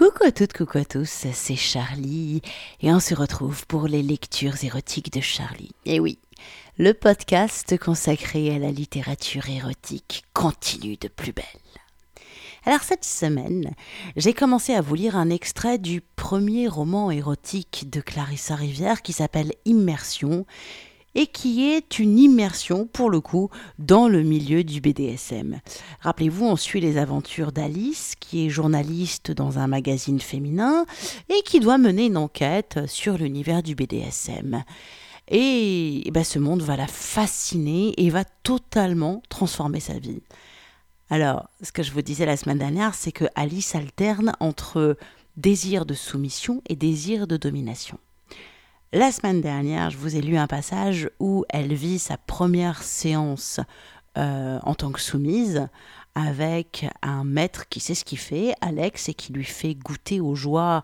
Coucou à toutes, coucou à tous, c'est Charlie et on se retrouve pour les lectures érotiques de Charlie. Et oui, le podcast consacré à la littérature érotique continue de plus belle. Alors cette semaine, j'ai commencé à vous lire un extrait du premier roman érotique de Clarissa Rivière qui s'appelle Immersion et qui est une immersion pour le coup dans le milieu du BDSM. Rappelez-vous, on suit les aventures d'Alice, qui est journaliste dans un magazine féminin et qui doit mener une enquête sur l'univers du BDSM. Et, ben, ce monde va la fasciner et va totalement transformer sa vie. Alors, ce que je vous disais la semaine dernière, c'est que Alice alterne entre désir de soumission et désir de domination. La semaine dernière, je vous ai lu un passage où elle vit sa première séance euh, en tant que soumise avec un maître qui sait ce qu'il fait, Alex, et qui lui fait goûter aux joies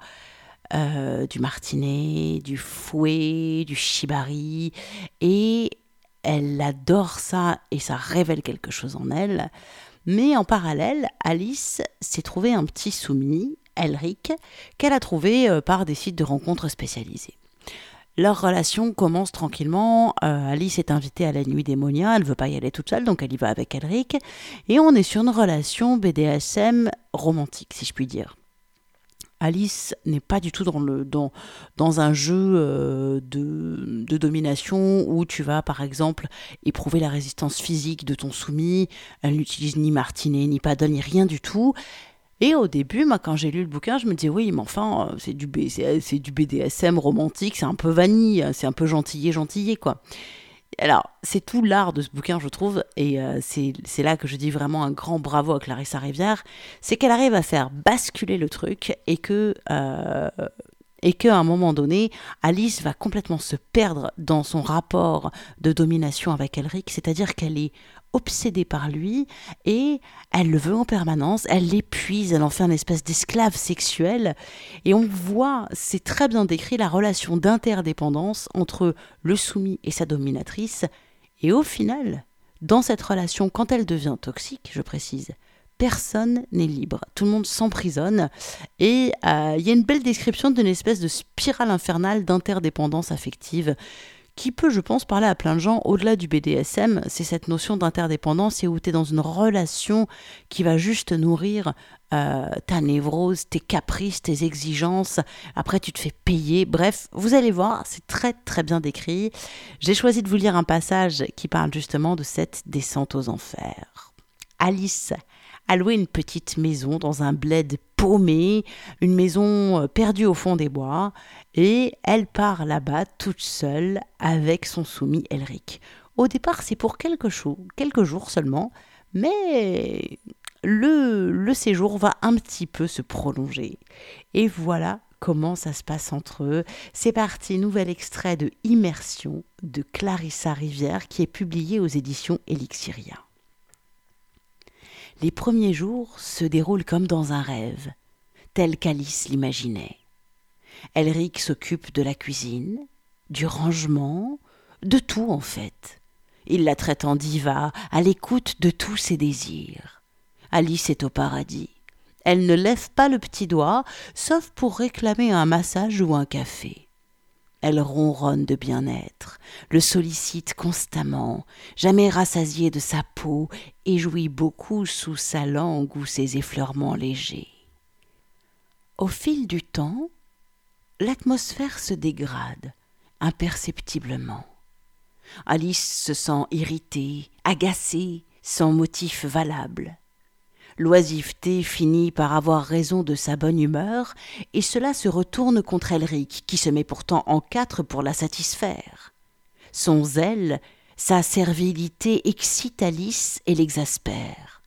euh, du martinet, du fouet, du shibari, et elle adore ça et ça révèle quelque chose en elle. Mais en parallèle, Alice s'est trouvé un petit soumis, Elric, qu'elle a trouvé euh, par des sites de rencontres spécialisés. Leur relation commence tranquillement. Euh, Alice est invitée à la nuit démonia, elle ne veut pas y aller toute seule, donc elle y va avec Elric. Et on est sur une relation BDSM romantique, si je puis dire. Alice n'est pas du tout dans, le, dans, dans un jeu euh, de, de, domination où tu vas, par exemple, éprouver la résistance physique de ton soumis. Elle n'utilise ni martinet, ni paddle, ni rien du tout. Et au début, moi, quand j'ai lu le bouquin, je me disais, oui, mais enfin, euh, c'est du, c'est du BDSM romantique, c'est un peu vanille, c'est un peu gentillé, gentillé, quoi. Alors, c'est tout l'art de ce bouquin, je trouve, et euh, c'est là que je dis vraiment un grand bravo à Clarissa Rivière, c'est qu'elle arrive à faire basculer le truc et que euh, et qu'à un moment donné, Alice va complètement se perdre dans son rapport de domination avec Elric, c'est-à-dire qu'elle est obsédée par lui et elle le veut en permanence, elle l'épuise, elle en fait un espèce d'esclave sexuel. Et on voit, c'est très bien décrit la relation d'interdépendance entre le soumis et sa dominatrice. Et au final, dans cette relation, quand elle devient toxique, je précise, personne n'est libre, tout le monde s'emprisonne, et euh, il y a une belle description d'une espèce de spirale infernale d'interdépendance affective qui peut, je pense, parler à plein de gens au-delà du BDSM. C'est cette notion d'interdépendance et où tu es dans une relation qui va juste nourrir euh, ta névrose, tes caprices, tes exigences. Après, tu te fais payer. Bref, vous allez voir, c'est très très bien décrit. J'ai choisi de vous lire un passage qui parle justement de cette descente aux enfers. Alice a une petite maison dans un bled paumé, une maison euh, perdue au fond des bois, et elle part là-bas toute seule avec son soumis Elric. Au départ, c'est pour quelques, quelques jours seulement, mais le, le séjour va un petit peu se prolonger. Et voilà comment ça se passe entre eux. C'est parti, nouvel extrait de Immersion de Clarissa Rivière qui est publié aux éditions Elixiria les premiers jours se déroulent comme dans un rêve, tel qu'Alice l'imaginait. Elric s'occupe de la cuisine, du rangement, de tout en fait. Il la traite en diva, à l'écoute de tous ses désirs. Alice est au paradis. Elle ne lève pas le petit doigt, sauf pour réclamer un massage ou un café. Elle ronronne de bien-être, le sollicite constamment, jamais rassasiée de sa peau, et jouit beaucoup sous sa langue ou ses effleurements légers. Au fil du temps, l'atmosphère se dégrade imperceptiblement. Alice se sent irritée, agacée, sans motif valable. L'oisiveté finit par avoir raison de sa bonne humeur, et cela se retourne contre Elric, qui se met pourtant en quatre pour la satisfaire. Son zèle, sa servilité excite Alice et l'exaspère.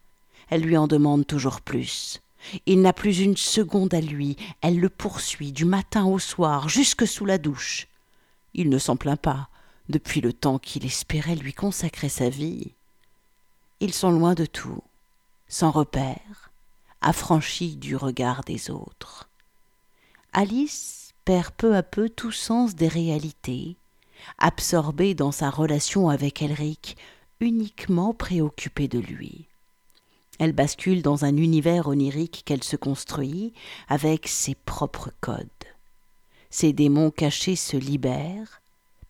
Elle lui en demande toujours plus. Il n'a plus une seconde à lui, elle le poursuit du matin au soir, jusque sous la douche. Il ne s'en plaint pas, depuis le temps qu'il espérait lui consacrer sa vie. Ils sont loin de tout sans repère, affranchie du regard des autres. Alice perd peu à peu tout sens des réalités, absorbée dans sa relation avec Elric, uniquement préoccupée de lui. Elle bascule dans un univers onirique qu'elle se construit avec ses propres codes. Ses démons cachés se libèrent,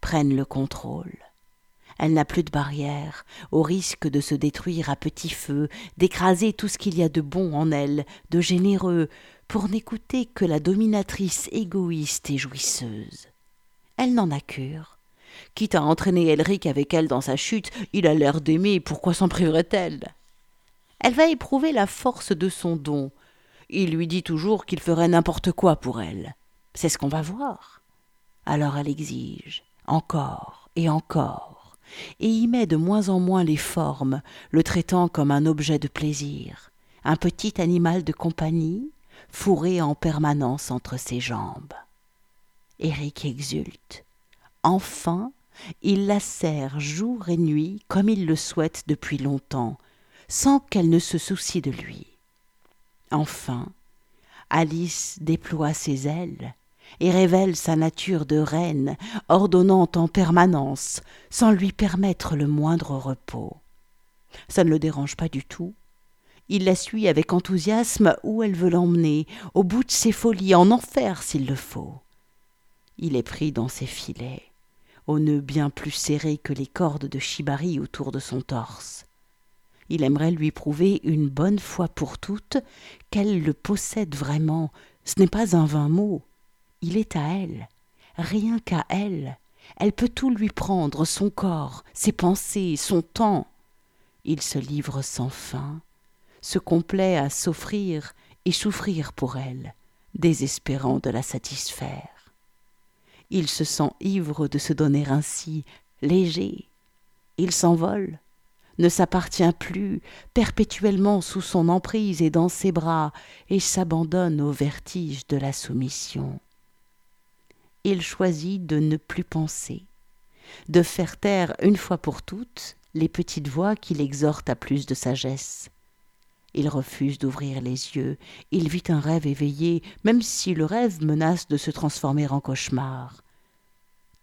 prennent le contrôle. Elle n'a plus de barrière, au risque de se détruire à petit feu, d'écraser tout ce qu'il y a de bon en elle, de généreux, pour n'écouter que la dominatrice égoïste et jouisseuse. Elle n'en a cure. Quitte à entraîner Elric avec elle dans sa chute, il a l'air d'aimer, pourquoi s'en priverait-elle? Elle va éprouver la force de son don. Il lui dit toujours qu'il ferait n'importe quoi pour elle. C'est ce qu'on va voir. Alors elle exige, encore et encore, et y met de moins en moins les formes, le traitant comme un objet de plaisir, un petit animal de compagnie, fourré en permanence entre ses jambes. Eric exulte. Enfin, il la serre jour et nuit comme il le souhaite depuis longtemps, sans qu'elle ne se soucie de lui. Enfin, Alice déploie ses ailes et révèle sa nature de reine, ordonnant en permanence, sans lui permettre le moindre repos. Ça ne le dérange pas du tout. Il la suit avec enthousiasme où elle veut l'emmener, au bout de ses folies, en enfer s'il le faut. Il est pris dans ses filets, au nœud bien plus serré que les cordes de Shibari autour de son torse. Il aimerait lui prouver une bonne fois pour toutes qu'elle le possède vraiment. Ce n'est pas un vain mot. Il est à elle, rien qu'à elle. Elle peut tout lui prendre, son corps, ses pensées, son temps. Il se livre sans fin, se complaît à s'offrir et souffrir pour elle, désespérant de la satisfaire. Il se sent ivre de se donner ainsi, léger. Il s'envole, ne s'appartient plus, perpétuellement sous son emprise et dans ses bras, et s'abandonne au vertige de la soumission. Il choisit de ne plus penser, de faire taire une fois pour toutes les petites voix qui l'exhortent à plus de sagesse. Il refuse d'ouvrir les yeux, il vit un rêve éveillé, même si le rêve menace de se transformer en cauchemar.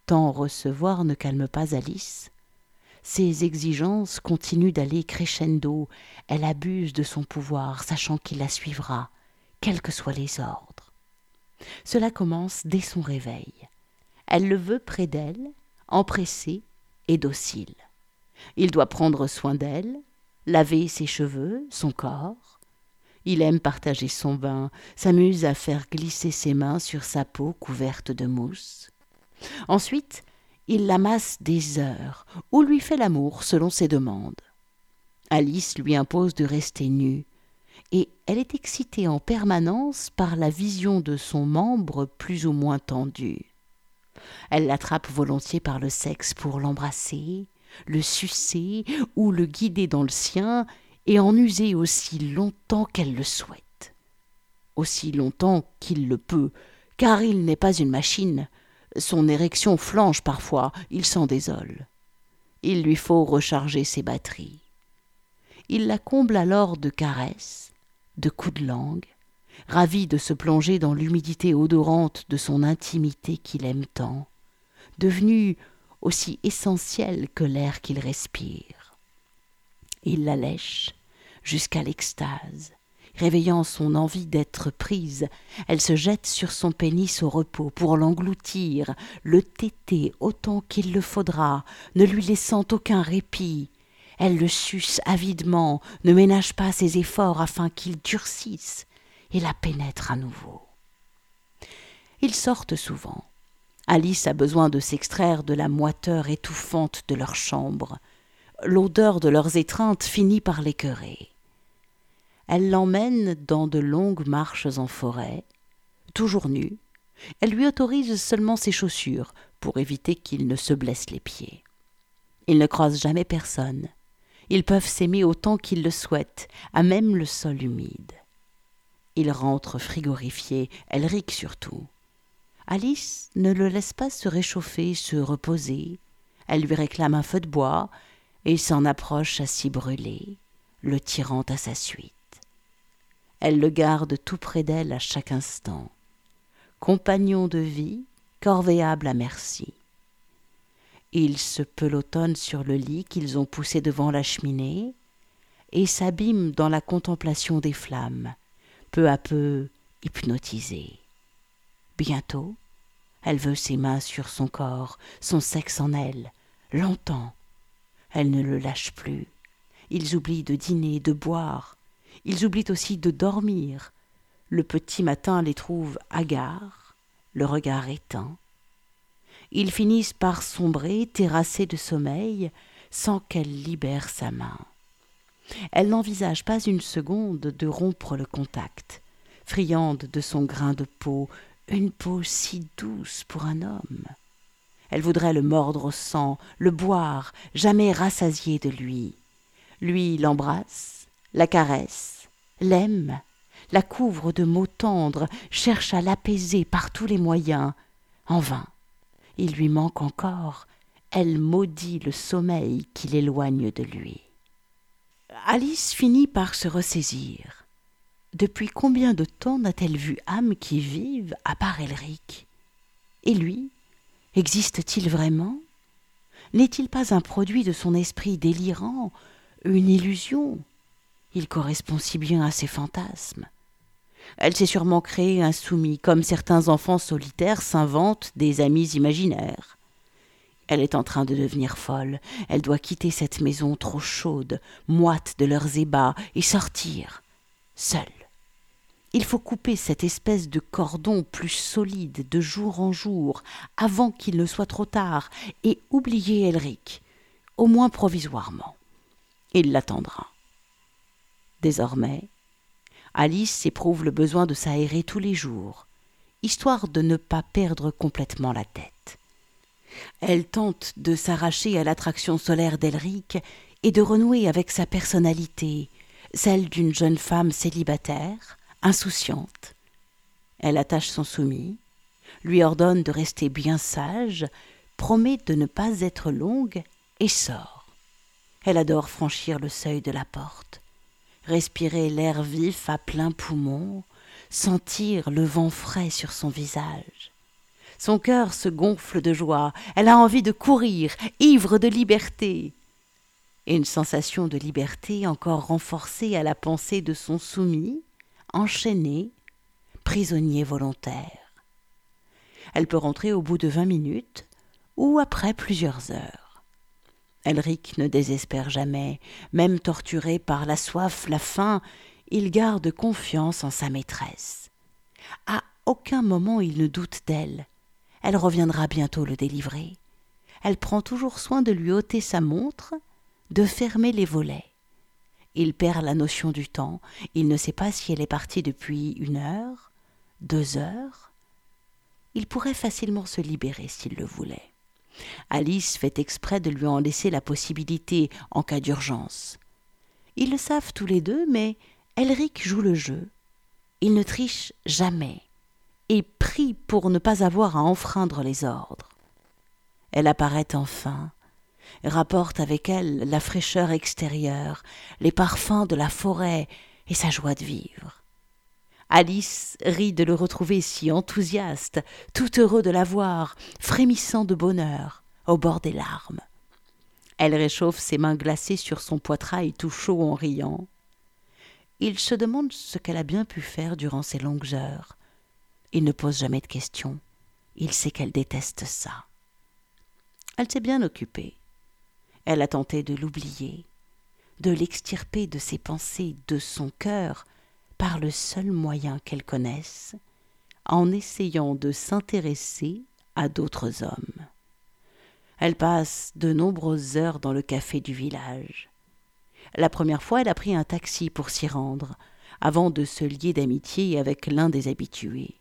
Tant recevoir ne calme pas Alice. Ses exigences continuent d'aller crescendo, elle abuse de son pouvoir, sachant qu'il la suivra, quels que soient les ordres. Cela commence dès son réveil. Elle le veut près d'elle, empressé et docile. Il doit prendre soin d'elle, laver ses cheveux, son corps. Il aime partager son bain, s'amuse à faire glisser ses mains sur sa peau couverte de mousse. Ensuite, il l'amasse des heures, ou lui fait l'amour selon ses demandes. Alice lui impose de rester nue, et elle est excitée en permanence par la vision de son membre plus ou moins tendu. Elle l'attrape volontiers par le sexe pour l'embrasser, le sucer ou le guider dans le sien et en user aussi longtemps qu'elle le souhaite. Aussi longtemps qu'il le peut, car il n'est pas une machine. Son érection flanche parfois, il s'en désole. Il lui faut recharger ses batteries. Il la comble alors de caresses, de coups de langue, ravi de se plonger dans l'humidité odorante de son intimité qu'il aime tant, devenue aussi essentielle que l'air qu'il respire. Il la lèche jusqu'à l'extase, réveillant son envie d'être prise. Elle se jette sur son pénis au repos pour l'engloutir, le téter autant qu'il le faudra, ne lui laissant aucun répit. Elle le suce avidement, ne ménage pas ses efforts afin qu'il durcisse, et la pénètre à nouveau. Ils sortent souvent. Alice a besoin de s'extraire de la moiteur étouffante de leur chambre. L'odeur de leurs étreintes finit par l'écœurer. Elle l'emmène dans de longues marches en forêt, toujours nu. Elle lui autorise seulement ses chaussures pour éviter qu'il ne se blesse les pieds. Ils ne croisent jamais personne. Ils peuvent s'aimer autant qu'ils le souhaitent, à même le sol humide. Il rentre frigorifié, Elric surtout. Alice ne le laisse pas se réchauffer, se reposer. Elle lui réclame un feu de bois et s'en approche à s'y brûler, le tirant à sa suite. Elle le garde tout près d'elle à chaque instant. Compagnon de vie, corvéable à merci. Ils se pelotonnent sur le lit qu'ils ont poussé devant la cheminée, et s'abîme dans la contemplation des flammes, peu à peu hypnotisée. Bientôt, elle veut ses mains sur son corps, son sexe en elle, longtemps. Elle ne le lâche plus. Ils oublient de dîner, de boire. Ils oublient aussi de dormir. Le petit matin les trouve hagards, le regard éteint. Ils finissent par sombrer, terrassés de sommeil, sans qu'elle libère sa main. Elle n'envisage pas une seconde de rompre le contact, friande de son grain de peau, une peau si douce pour un homme. Elle voudrait le mordre au sang, le boire, jamais rassasiée de lui. Lui l'embrasse, la caresse, l'aime, la couvre de mots tendres, cherche à l'apaiser par tous les moyens. En vain. Il lui manque encore. Elle maudit le sommeil qui l'éloigne de lui. Alice finit par se ressaisir. Depuis combien de temps n'a-t-elle vu âme qui vive à part Elric? Et lui Existe-t-il vraiment? N'est-il pas un produit de son esprit délirant, une illusion? Il correspond si bien à ses fantasmes. Elle s'est sûrement créé un soumis, comme certains enfants solitaires s'inventent des amis imaginaires. Elle est en train de devenir folle. Elle doit quitter cette maison trop chaude, moite de leurs ébats, et sortir, seule. Il faut couper cette espèce de cordon plus solide de jour en jour, avant qu'il ne soit trop tard, et oublier Elric, au moins provisoirement. Il l'attendra. Désormais, Alice éprouve le besoin de s'aérer tous les jours, histoire de ne pas perdre complètement la tête. Elle tente de s'arracher à l'attraction solaire d'Elric et de renouer avec sa personnalité, celle d'une jeune femme célibataire, insouciante. Elle attache son soumis, lui ordonne de rester bien sage, promet de ne pas être longue et sort. Elle adore franchir le seuil de la porte, respirer l'air vif à plein poumon, sentir le vent frais sur son visage. Son cœur se gonfle de joie, elle a envie de courir, ivre de liberté. Et une sensation de liberté encore renforcée à la pensée de son soumis, enchaîné, prisonnier volontaire. Elle peut rentrer au bout de vingt minutes ou après plusieurs heures. Elric ne désespère jamais, même torturé par la soif, la faim, il garde confiance en sa maîtresse. À aucun moment il ne doute d'elle. Elle reviendra bientôt le délivrer. Elle prend toujours soin de lui ôter sa montre, de fermer les volets. Il perd la notion du temps. Il ne sait pas si elle est partie depuis une heure, deux heures. Il pourrait facilement se libérer s'il le voulait. Alice fait exprès de lui en laisser la possibilité en cas d'urgence. Ils le savent tous les deux, mais Elric joue le jeu. Il ne triche jamais et prie pour ne pas avoir à enfreindre les ordres. Elle apparaît enfin, rapporte avec elle la fraîcheur extérieure, les parfums de la forêt et sa joie de vivre. Alice rit de le retrouver si enthousiaste, tout heureux de la voir, frémissant de bonheur, au bord des larmes. Elle réchauffe ses mains glacées sur son poitrail tout chaud en riant. Il se demande ce qu'elle a bien pu faire durant ces longues heures. Il ne pose jamais de questions. Il sait qu'elle déteste ça. Elle s'est bien occupée. Elle a tenté de l'oublier, de l'extirper de ses pensées, de son cœur, par le seul moyen qu'elle connaisse, en essayant de s'intéresser à d'autres hommes. Elle passe de nombreuses heures dans le café du village. La première fois, elle a pris un taxi pour s'y rendre, avant de se lier d'amitié avec l'un des habitués.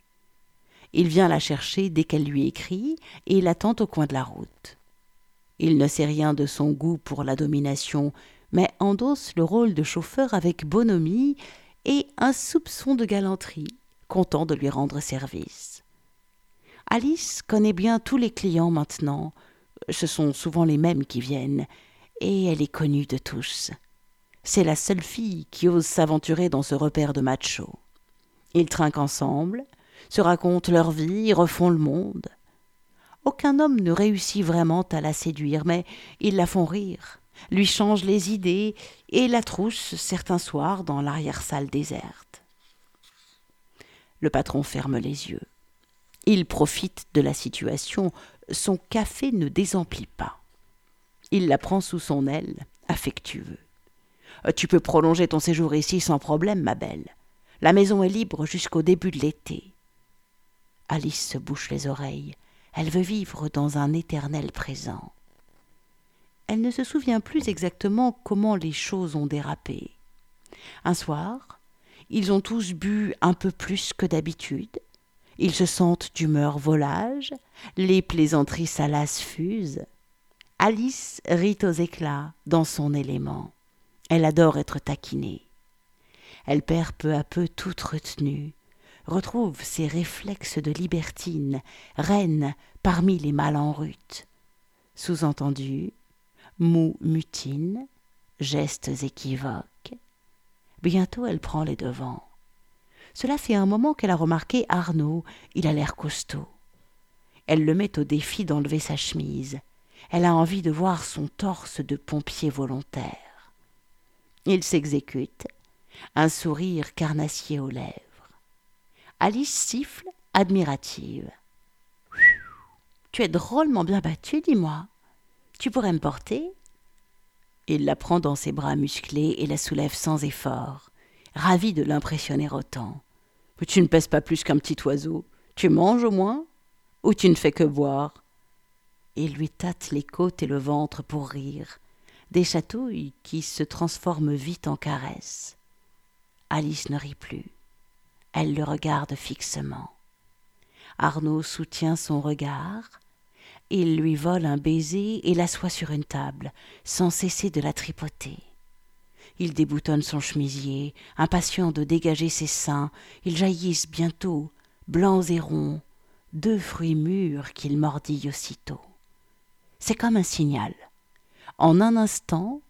Il vient la chercher dès qu'elle lui écrit et l'attend au coin de la route. Il ne sait rien de son goût pour la domination, mais endosse le rôle de chauffeur avec bonhomie et un soupçon de galanterie, content de lui rendre service. Alice connaît bien tous les clients maintenant, ce sont souvent les mêmes qui viennent, et elle est connue de tous. C'est la seule fille qui ose s'aventurer dans ce repère de machos. Ils trinquent ensemble, se racontent leur vie, refont le monde. Aucun homme ne réussit vraiment à la séduire, mais ils la font rire, lui change les idées et la trousse certains soirs dans l'arrière-salle déserte. Le patron ferme les yeux. Il profite de la situation. Son café ne désemplit pas. Il la prend sous son aile, affectueux. Tu peux prolonger ton séjour ici sans problème, ma belle. La maison est libre jusqu'au début de l'été. Alice se bouche les oreilles. Elle veut vivre dans un éternel présent. Elle ne se souvient plus exactement comment les choses ont dérapé. Un soir, ils ont tous bu un peu plus que d'habitude. Ils se sentent d'humeur volage, les plaisanteries salaces fusent. Alice rit aux éclats dans son élément. Elle adore être taquinée. Elle perd peu à peu toute retenue, retrouve ses réflexes de libertine, reine parmi les mâles en rut. Sous-entendu, mots mutine, gestes équivoques. Bientôt elle prend les devants. Cela fait un moment qu'elle a remarqué Arnaud, il a l'air costaud. Elle le met au défi d'enlever sa chemise. Elle a envie de voir son torse de pompier volontaire. Il s'exécute, un sourire carnassier aux lèvres. Alice siffle, admirative. Tu es drôlement bien battue, dis-moi. Tu pourrais me porter? Il la prend dans ses bras musclés et la soulève sans effort, ravi de l'impressionner autant. Tu ne pèses pas plus qu'un petit oiseau. Tu manges au moins? Ou tu ne fais que boire? Il lui tâte les côtes et le ventre pour rire, des chatouilles qui se transforment vite en caresses. Alice ne rit plus. Elle le regarde fixement. Arnaud soutient son regard, il lui vole un baiser et l'assoit sur une table, sans cesser de la tripoter. Il déboutonne son chemisier, impatient de dégager ses seins. Ils jaillissent bientôt, blancs et ronds, deux fruits mûrs qu'il mordille aussitôt. C'est comme un signal. En un instant,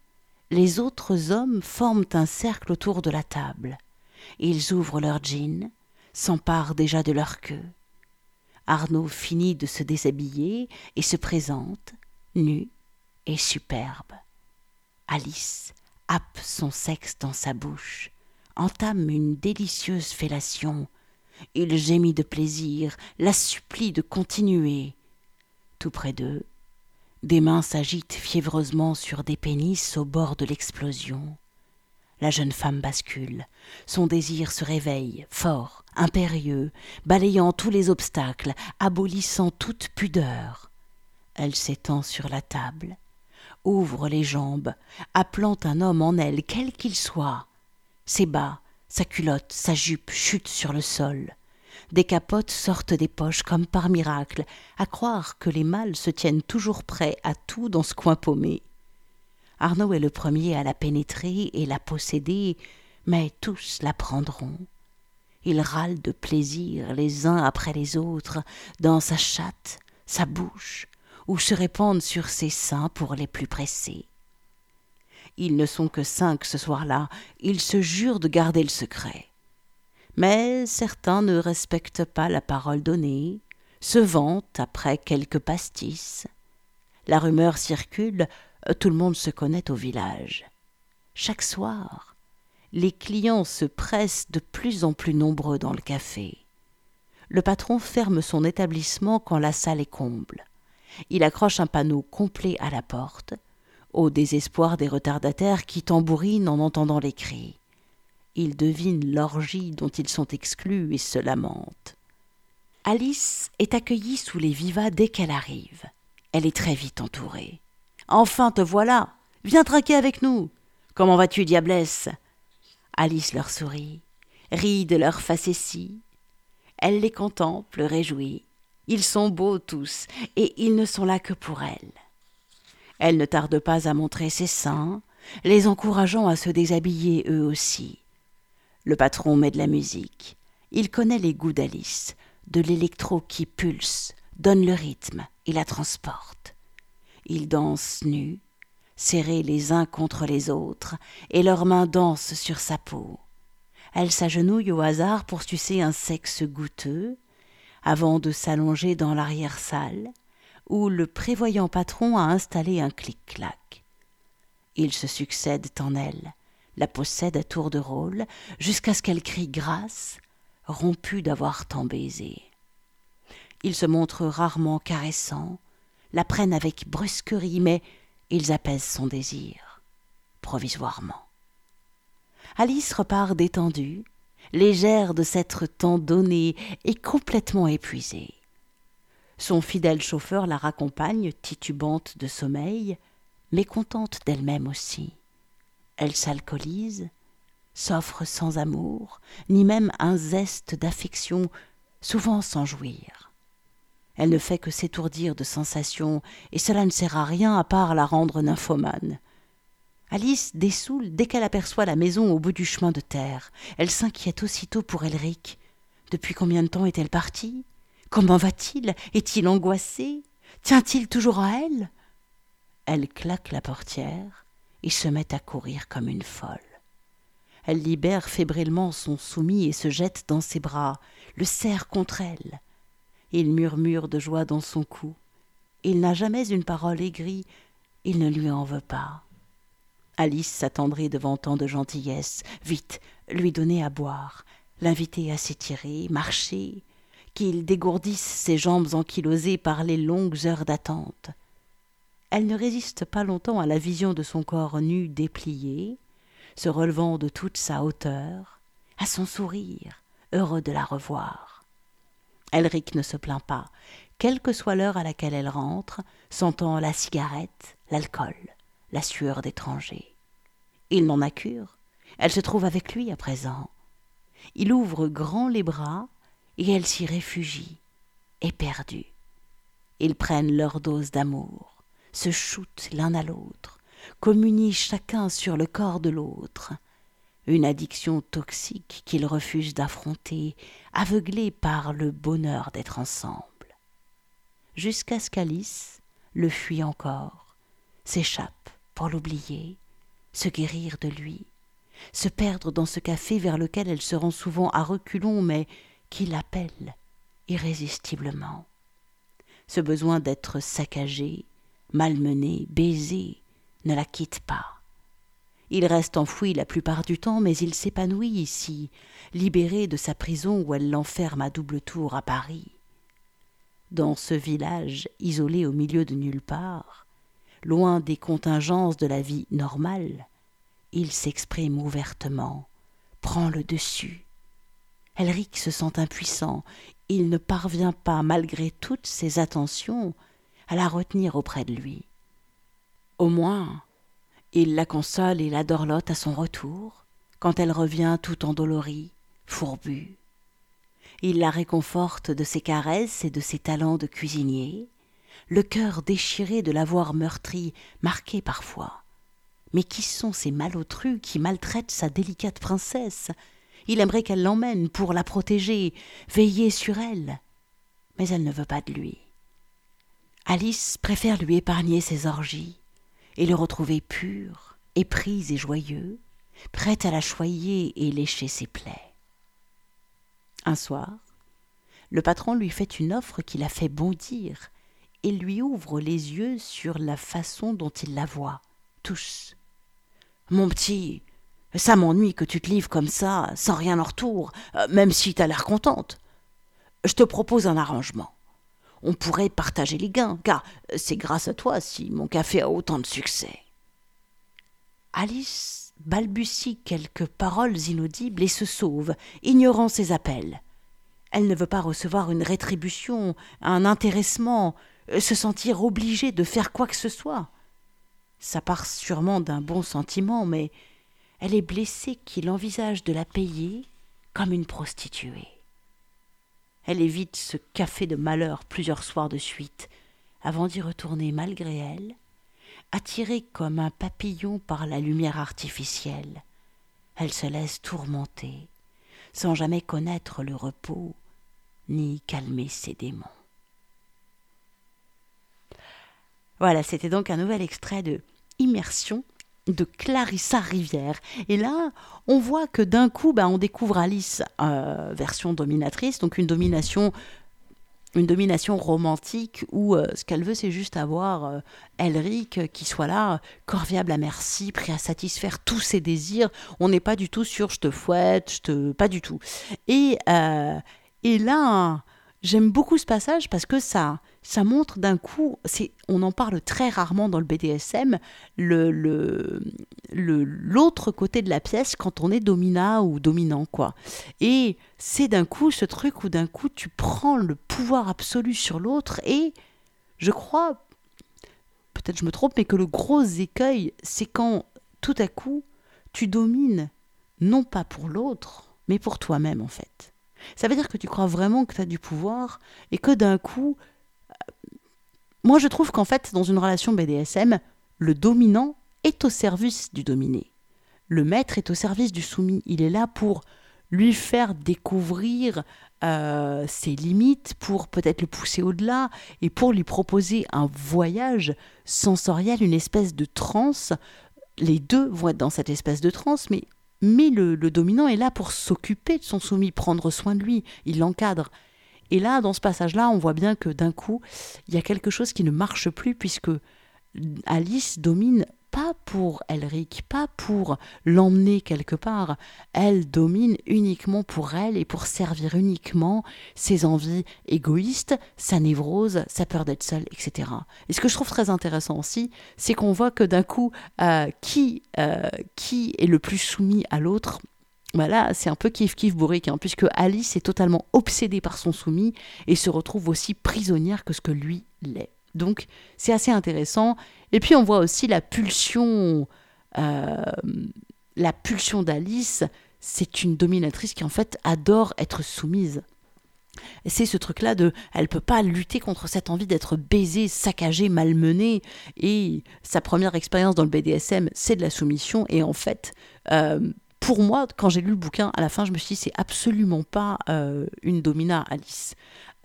les autres hommes forment un cercle autour de la table. Ils ouvrent leurs jeans, s'emparent déjà de leur queue. Arnaud finit de se déshabiller et se présente, nu et superbe. Alice happe son sexe dans sa bouche, entame une délicieuse fellation. Il gémit de plaisir, la supplie de continuer. Tout près d'eux, des mains s'agitent fiévreusement sur des pénis au bord de l'explosion. La jeune femme bascule. Son désir se réveille, fort, impérieux, balayant tous les obstacles, abolissant toute pudeur. Elle s'étend sur la table, ouvre les jambes, appelant un homme en elle, quel qu'il soit. Ses bas, sa culotte, sa jupe chutent sur le sol. Des capotes sortent des poches comme par miracle, à croire que les mâles se tiennent toujours prêts à tout dans ce coin paumé. Arnaud est le premier à la pénétrer et la posséder, mais tous la prendront. Ils râlent de plaisir les uns après les autres dans sa chatte, sa bouche, ou se répandent sur ses seins pour les plus pressés. Ils ne sont que cinq ce soir-là, ils se jurent de garder le secret. Mais certains ne respectent pas la parole donnée, se vantent après quelques pastis. La rumeur circule tout le monde se connaît au village. Chaque soir, les clients se pressent de plus en plus nombreux dans le café. Le patron ferme son établissement quand la salle est comble. Il accroche un panneau complet à la porte, au désespoir des retardataires qui tambourinent en entendant les cris. Ils devinent l'orgie dont ils sont exclus et se lamentent. Alice est accueillie sous les vivas dès qu'elle arrive. Elle est très vite entourée. Enfin te voilà. Viens traquer avec nous. Comment vas-tu, diablesse? Alice leur sourit, rit de leur facétie. Elle les contemple, réjouie. Ils sont beaux tous, et ils ne sont là que pour elle. Elle ne tarde pas à montrer ses seins, les encourageant à se déshabiller eux aussi. Le patron met de la musique. Il connaît les goûts d'Alice, de l'électro qui pulse, donne le rythme et la transporte. Ils dansent nus, serrés les uns contre les autres, et leurs mains dansent sur sa peau. Elle s'agenouille au hasard pour sucer un sexe goûteux, avant de s'allonger dans l'arrière-salle, où le prévoyant patron a installé un clic-clac. Ils se succèdent en elle, la possèdent à tour de rôle, jusqu'à ce qu'elle crie grâce, rompue d'avoir tant baisé. Ils se montrent rarement caressants, la prennent avec brusquerie, mais ils apaisent son désir, provisoirement. Alice repart détendue, légère de s'être tant donnée et complètement épuisée. Son fidèle chauffeur la raccompagne, titubante de sommeil, mais contente d'elle-même aussi. Elle s'alcoolise, s'offre sans amour, ni même un zeste d'affection, souvent sans jouir. Elle ne fait que s'étourdir de sensations, et cela ne sert à rien à part la rendre nymphomane. Alice dessoule dès qu'elle aperçoit la maison au bout du chemin de terre. Elle s'inquiète aussitôt pour Elric. Depuis combien de temps est-elle partie? Comment va-t-il? Est-il angoissé? Tient-il toujours à elle? Elle claque la portière et se met à courir comme une folle. Elle libère fébrilement son soumis et se jette dans ses bras, le serre contre elle. Il murmure de joie dans son cou. Il n'a jamais une parole aigrie, il ne lui en veut pas. Alice s'attendrit devant tant de gentillesse. Vite, lui donner à boire, l'inviter à s'étirer, marcher, qu'il dégourdisse ses jambes ankylosées par les longues heures d'attente. Elle ne résiste pas longtemps à la vision de son corps nu déplié, se relevant de toute sa hauteur, à son sourire, heureux de la revoir. Elric ne se plaint pas, quelle que soit l'heure à laquelle elle rentre, sentant la cigarette, l'alcool, la sueur d'étranger. Il n'en a cure, elle se trouve avec lui à présent. Il ouvre grand les bras, et elle s'y réfugie, éperdue. Ils prennent leur dose d'amour, se shootent l'un à l'autre, communient chacun sur le corps de l'autre. Une addiction toxique qu'ils refusent d'affronter, aveuglés par le bonheur d'être ensemble. Jusqu'à ce qu'Alice le fuit encore, s'échappe pour l'oublier, se guérir de lui, se perdre dans ce café vers lequel elle se rend souvent à reculons, mais qui l'appelle irrésistiblement. Ce besoin d'être saccagé, malmené, baisé, ne la quitte pas. Il reste enfoui la plupart du temps, mais il s'épanouit ici, libéré de sa prison où elle l'enferme à double tour à Paris. Dans ce village isolé au milieu de nulle part, loin des contingences de la vie normale, il s'exprime ouvertement, prend le dessus, Elric se sent impuissant. Il ne parvient pas, malgré toutes ses attentions, à la retenir auprès de lui. Au moins, il la console et la dorlote à son retour, quand elle revient tout endolorie, fourbue. Il la réconforte de ses caresses et de ses talents de cuisinier, le cœur déchiré de l'avoir meurtri, marqué parfois. Mais qui sont ces malotrus qui maltraitent sa délicate princesse? Il aimerait qu'elle l'emmène pour la protéger, veiller sur elle. Mais elle ne veut pas de lui. Alice préfère lui épargner ses orgies et le retrouver pur, épris et joyeux, prête à la choyer et lécher ses plaies. Un soir, le patron lui fait une offre qui la fait bondir et lui ouvre les yeux sur la façon dont il la voit, tous. Mon petit, ça m'ennuie que tu te livres comme ça, sans rien en retour, euh, même si t'as l'air contente. Je te propose un arrangement. On pourrait partager les gains, car c'est grâce à toi si mon café a autant de succès. Alice balbutie quelques paroles inaudibles et se sauve, ignorant ses appels. Elle ne veut pas recevoir une rétribution, un intéressement, se sentir obligée de faire quoi que ce soit. Ça part sûrement d'un bon sentiment, mais elle est blessée qu'il envisage de la payer comme une prostituée. Elle évite ce café de malheur plusieurs soirs de suite, avant d'y retourner malgré elle, attirée comme un papillon par la lumière artificielle. Elle se laisse tourmenter, sans jamais connaître le repos, ni calmer ses démons. Voilà, c'était donc un nouvel extrait de Immersion de Clarissa Rivière. Et là, on voit que d'un coup, bah, on découvre Alice, euh, version dominatrice, donc une domination une domination romantique où euh, ce qu'elle veut, c'est juste avoir euh, Elric qui soit là, corviable à merci, prêt à satisfaire tous ses désirs. On n'est pas du tout sur je te fouette, je te. Pas du tout. Et, et là, j'aime beaucoup ce passage parce que ça, ça montre d'un coup, on en parle très rarement dans le BDSM, le, le, l'autre côté de la pièce quand on est dominant ou dominant, quoi. Et c'est d'un coup ce truc où d'un coup tu prends le pouvoir absolu sur l'autre et je crois, peut-être je me trompe, mais que le gros écueil, c'est quand tout à coup tu domines non pas pour l'autre, mais pour toi-même en fait. Ça veut dire que tu crois vraiment que tu as du pouvoir et que d'un coup, moi, je trouve qu'en fait, dans une relation BDSM, le dominant est au service du dominé. Le maître est au service du soumis. Il est là pour lui faire découvrir euh, ses limites, pour peut-être le pousser au-delà et pour lui proposer un voyage sensoriel, une espèce de transe. Les deux vont être dans cette espèce de transe, mais, mais le, dominant est là pour s'occuper de son soumis, prendre soin de lui, il l'encadre. Et là, dans ce passage-là, on voit bien que d'un coup, il y a quelque chose qui ne marche plus puisque Alice domine pas pour Elric, pas pour l'emmener quelque part. Elle domine uniquement pour elle et pour servir uniquement ses envies égoïstes, sa névrose, sa peur d'être seule, etc. Et ce que je trouve très intéressant aussi, c'est qu'on voit que d'un coup, euh, qui, euh, qui est le plus soumis à l'autre bah c'est un peu kiff kiff bourrique, hein, puisque Alice est totalement obsédée par son soumis et se retrouve aussi prisonnière que ce que lui l'est. Donc c'est assez intéressant. Et puis on voit aussi la pulsion, euh, la pulsion d'Alice. C'est une dominatrice qui en fait adore être soumise. C'est ce truc-là de, elle peut pas lutter contre cette envie d'être baisée, saccagée, malmenée. Et sa première expérience dans le BDSM, c'est de la soumission. Et en fait, euh, pour moi, quand j'ai lu le bouquin, à la fin, je me suis dit, c'est absolument pas euh, une domina, Alice.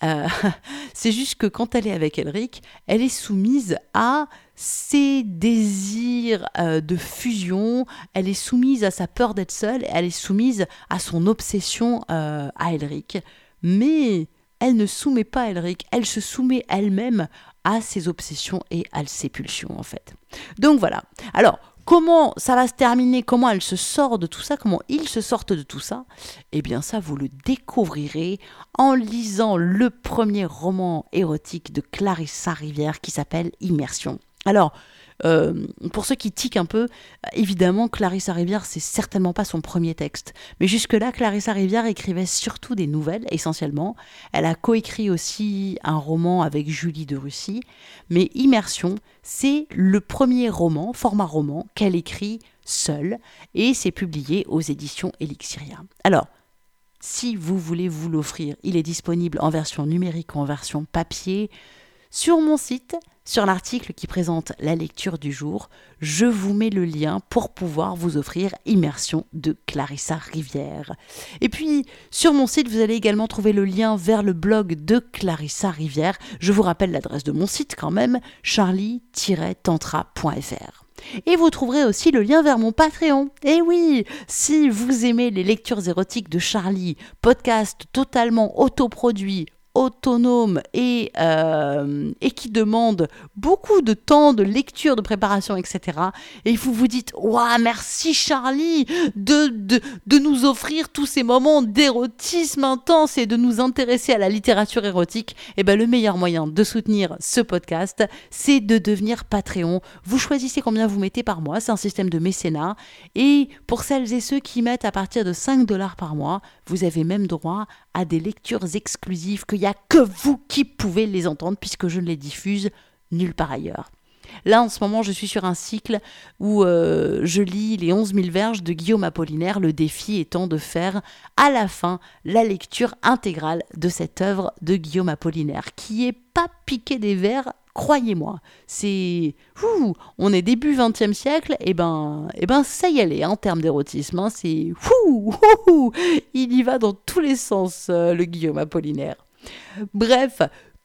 Euh, c'est juste que quand elle est avec Elric, elle est soumise à ses désirs euh, de fusion, elle est soumise à sa peur d'être seule, elle est soumise à son obsession à Elric. Mais elle ne soumet pas Elric, elle se soumet elle-même à ses obsessions et à ses pulsions en fait. Donc voilà. Alors, Comment ça va se terminer, comment elle se sort de tout ça, comment ils se sortent de tout ça, eh bien ça vous le découvrirez en lisant le premier roman érotique de Clarissa Rivière qui s'appelle Immersion. Alors, euh, pour ceux qui tiquent un peu, évidemment, Clarissa Rivière, c'est certainement pas son premier texte. Mais jusque-là, Clarissa Rivière écrivait surtout des nouvelles, essentiellement. Elle a coécrit aussi un roman avec Julie de Russie. Mais Immersion, c'est le premier roman, format roman, qu'elle écrit seule. Et c'est publié aux éditions Elixiria. Alors, si vous voulez vous l'offrir, il est disponible en version numérique ou en version papier sur mon site, sur l'article qui présente la lecture du jour, je vous mets le lien pour pouvoir vous offrir Immersion de Clarissa Rivière. Et puis, sur mon site, vous allez également trouver le lien vers le blog de Clarissa Rivière. Je vous rappelle l'adresse de mon site quand même, charlie-tantra.fr. Et vous trouverez aussi le lien vers mon Patreon. Et oui, si vous aimez les lectures érotiques de Charlie, podcast totalement autoproduit, autonome et, euh, et qui demande beaucoup de temps de lecture, de préparation, etc. Et vous vous dites, waouh, merci Charlie de, de, de, nous offrir tous ces moments d'érotisme intense et de nous intéresser à la littérature érotique. Et eh ben le meilleur moyen de soutenir ce podcast, c'est de devenir Patreon. Vous choisissez combien vous mettez par mois, c'est un système de mécénat. Et pour celles et ceux qui mettent à partir de 5 dollars par mois, vous avez même droit à des lectures exclusives qu'il n'y a que vous qui pouvez les entendre puisque je ne les diffuse nulle part ailleurs. Là, en ce moment, je suis sur un cycle où euh, je lis les 11 000 verges de Guillaume Apollinaire, le défi étant de faire à la fin la lecture intégrale de cette œuvre de Guillaume Apollinaire, qui est pas piqué des vers Croyez-moi, c'est. On est début 20e siècle, et ben, et ben ça y est, en termes d'érotisme, hein, c'est. Il y va dans tous les sens, euh, le Guillaume Apollinaire. Bref,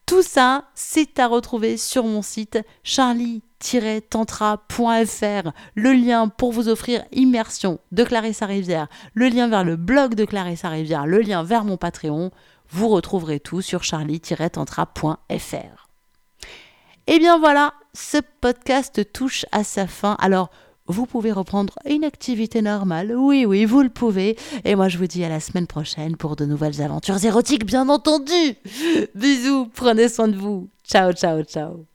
tout ça, c'est à retrouver sur mon site charlie-tantra.fr. Le lien pour vous offrir Immersion de Clarissa Rivière, le lien vers le blog de Clarissa Rivière, le lien vers mon Patreon. Vous retrouverez tout sur charlie-tantra.fr. Et eh bien voilà, ce podcast touche à sa fin. Alors, vous pouvez reprendre une activité normale. Oui, oui, vous le pouvez. Et moi, je vous dis à la semaine prochaine pour de nouvelles aventures érotiques, bien entendu. Bisous, prenez soin de vous. Ciao, ciao, ciao.